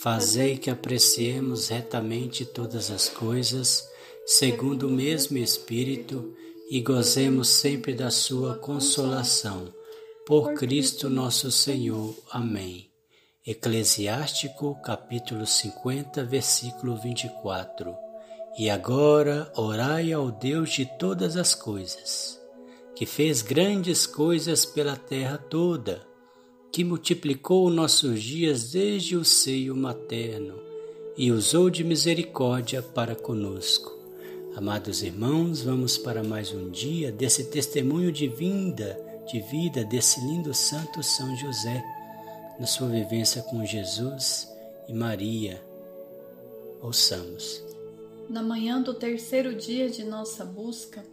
Fazei que apreciemos retamente todas as coisas, segundo o mesmo Espírito, e gozemos sempre da Sua consolação. Por Cristo nosso Senhor. Amém. Eclesiástico, capítulo 50, versículo 24. E agora orai ao Deus de todas as coisas, que fez grandes coisas pela terra toda que multiplicou nossos dias desde o seio materno e usou de misericórdia para conosco. Amados irmãos, vamos para mais um dia desse testemunho de vinda, de vida desse lindo santo São José, na sua vivência com Jesus e Maria. Ouçamos. Na manhã do terceiro dia de nossa busca,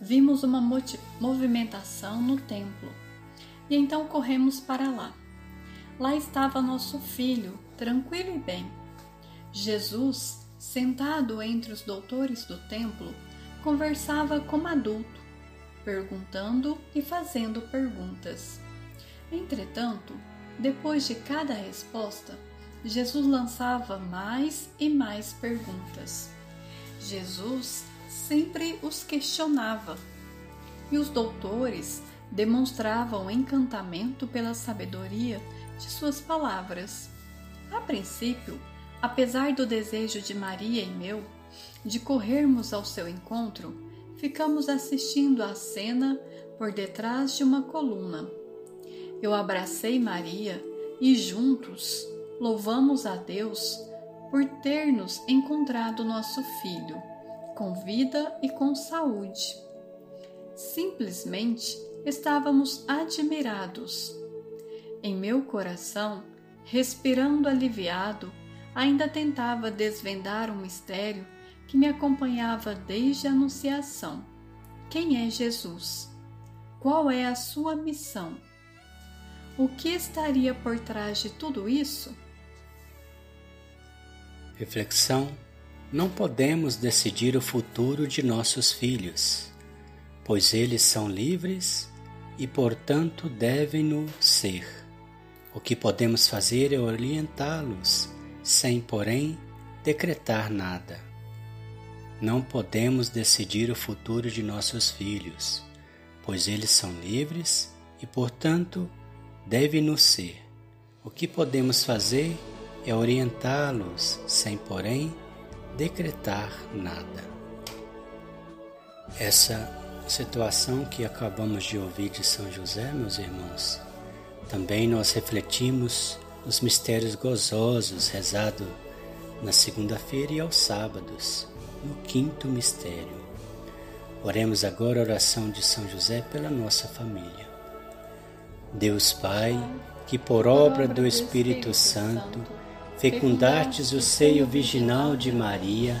vimos uma movimentação no templo e então corremos para lá. Lá estava nosso filho, tranquilo e bem. Jesus, sentado entre os doutores do templo, conversava como adulto, perguntando e fazendo perguntas. Entretanto, depois de cada resposta, Jesus lançava mais e mais perguntas. Jesus sempre os questionava e os doutores demonstravam encantamento pela sabedoria de suas palavras. A princípio, apesar do desejo de Maria e meu de corrermos ao seu encontro, ficamos assistindo à cena por detrás de uma coluna. Eu abracei Maria e juntos louvamos a Deus por ter nos encontrado nosso filho, com vida e com saúde. Simplesmente estávamos admirados. Em meu coração, respirando aliviado, ainda tentava desvendar um mistério que me acompanhava desde a Anunciação. Quem é Jesus? Qual é a sua missão? O que estaria por trás de tudo isso? Reflexão: Não podemos decidir o futuro de nossos filhos, pois eles são livres e, portanto, devem-no ser. O que podemos fazer é orientá-los, sem, porém, decretar nada. Não podemos decidir o futuro de nossos filhos, pois eles são livres e, portanto, devem-nos ser. O que podemos fazer é orientá-los, sem, porém, decretar nada. Essa situação que acabamos de ouvir de São José, meus irmãos, também nós refletimos os mistérios gozosos rezados na segunda-feira e aos sábados, no quinto mistério. Oremos agora a oração de São José pela nossa família. Deus Pai, que por obra do Espírito Santo fecundastes o seio virginal de Maria,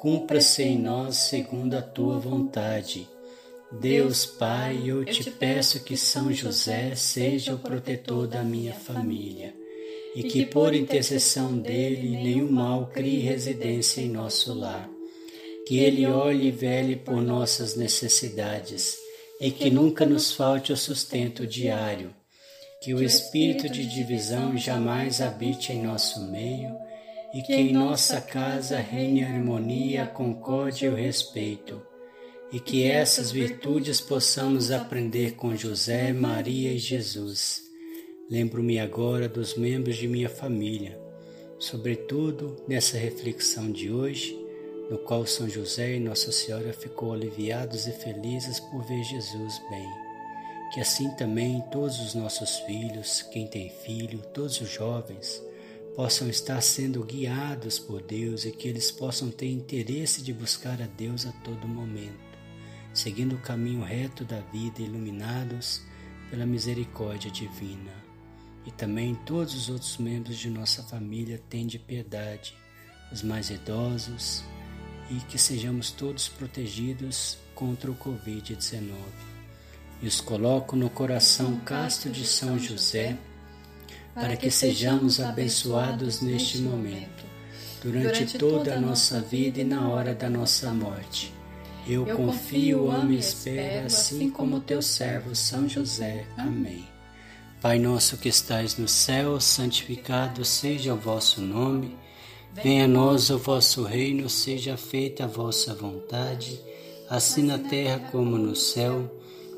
cumpra-se em nós segundo a tua vontade. Deus Pai, eu te peço que São José seja o protetor da minha família e que por intercessão dele nenhum mal crie residência em nosso lar. Que ele olhe e vele por nossas necessidades e que nunca nos falte o sustento diário. Que o espírito de divisão jamais habite em nosso meio e que em nossa casa reine a harmonia, a concórdia e o respeito, e que essas virtudes possamos aprender com José, Maria e Jesus. Lembro-me agora dos membros de minha família, sobretudo nessa reflexão de hoje, no qual São José e Nossa Senhora ficou aliviados e felizes por ver Jesus bem. Que assim também todos os nossos filhos, quem tem filho, todos os jovens, possam estar sendo guiados por Deus e que eles possam ter interesse de buscar a Deus a todo momento, seguindo o caminho reto da vida, iluminados pela misericórdia divina. E também todos os outros membros de nossa família têm de piedade, os mais idosos, e que sejamos todos protegidos contra o Covid-19. E os coloco no coração casto de São José, para que sejamos abençoados neste momento, durante toda a nossa vida e na hora da nossa morte. Eu confio, amo e espero, assim como teu servo São José. Amém. Pai nosso que estais no céu, santificado seja o vosso nome. Venha a nós o vosso reino, seja feita a vossa vontade, assim na terra como no céu.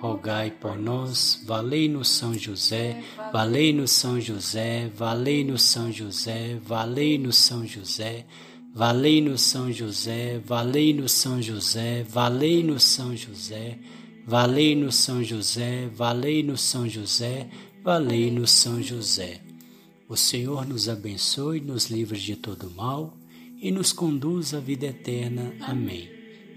rogai por nós, valei-nos São José, valei-nos São José, valei-nos São José, valei-nos São José, valei-nos São José, valei-nos São José, valei-nos São José, valei-nos São José, valei-nos São José, valei-nos São José. O Senhor nos abençoe, nos livre de todo mal e nos conduz à vida eterna. Amém.